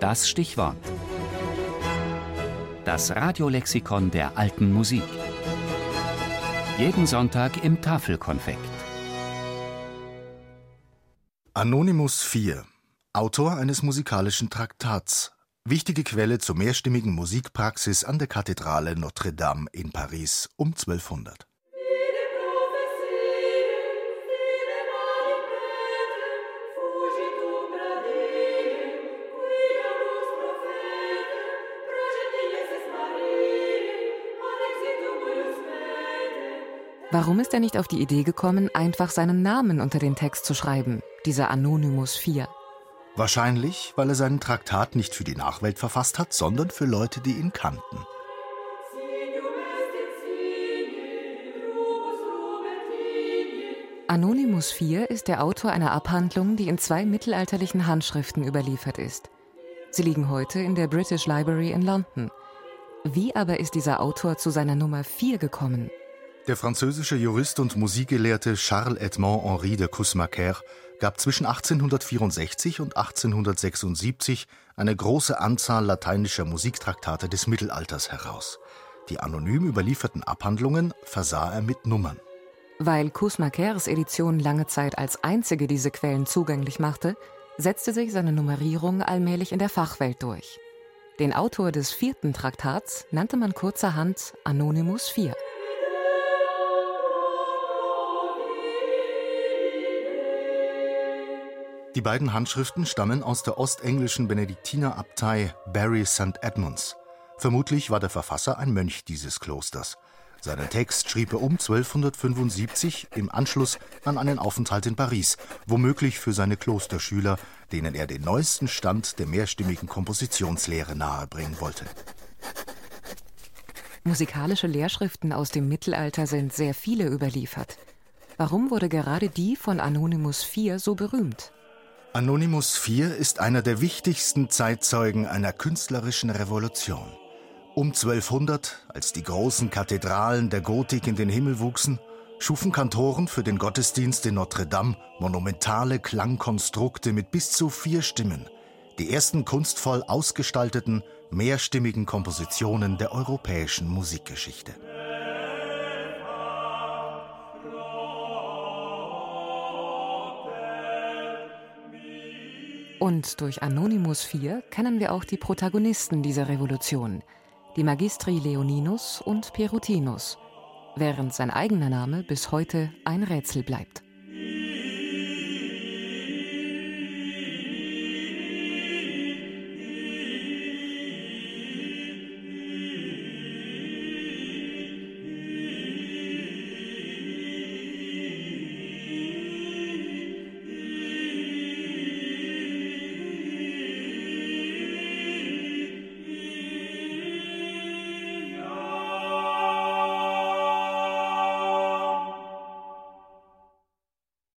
Das Stichwort. Das Radiolexikon der alten Musik. Jeden Sonntag im Tafelkonfekt. Anonymous 4, Autor eines musikalischen Traktats, wichtige Quelle zur mehrstimmigen Musikpraxis an der Kathedrale Notre-Dame in Paris um 1200. Warum ist er nicht auf die Idee gekommen, einfach seinen Namen unter den Text zu schreiben, dieser Anonymous 4? Wahrscheinlich, weil er seinen Traktat nicht für die Nachwelt verfasst hat, sondern für Leute, die ihn kannten. Anonymous 4 ist der Autor einer Abhandlung, die in zwei mittelalterlichen Handschriften überliefert ist. Sie liegen heute in der British Library in London. Wie aber ist dieser Autor zu seiner Nummer 4 gekommen? Der französische Jurist und Musikgelehrte Charles Edmond Henri de Cousmaker gab zwischen 1864 und 1876 eine große Anzahl lateinischer Musiktraktate des Mittelalters heraus. Die anonym überlieferten Abhandlungen versah er mit Nummern. Weil Cousmakers Edition lange Zeit als einzige diese Quellen zugänglich machte, setzte sich seine Nummerierung allmählich in der Fachwelt durch. Den Autor des vierten Traktats nannte man kurzerhand Anonymous IV. Die beiden Handschriften stammen aus der ostenglischen Benediktinerabtei Bury St. Edmunds. Vermutlich war der Verfasser ein Mönch dieses Klosters. Seinen Text schrieb er um 1275 im Anschluss an einen Aufenthalt in Paris, womöglich für seine Klosterschüler, denen er den neuesten Stand der mehrstimmigen Kompositionslehre nahebringen wollte. Musikalische Lehrschriften aus dem Mittelalter sind sehr viele überliefert. Warum wurde gerade die von Anonymous IV so berühmt? Anonymous IV ist einer der wichtigsten Zeitzeugen einer künstlerischen Revolution. Um 1200, als die großen Kathedralen der Gotik in den Himmel wuchsen, schufen Kantoren für den Gottesdienst in Notre Dame monumentale Klangkonstrukte mit bis zu vier Stimmen, die ersten kunstvoll ausgestalteten, mehrstimmigen Kompositionen der europäischen Musikgeschichte. Und durch Anonymous 4 kennen wir auch die Protagonisten dieser Revolution, die Magistri Leoninus und Perutinus, während sein eigener Name bis heute ein Rätsel bleibt.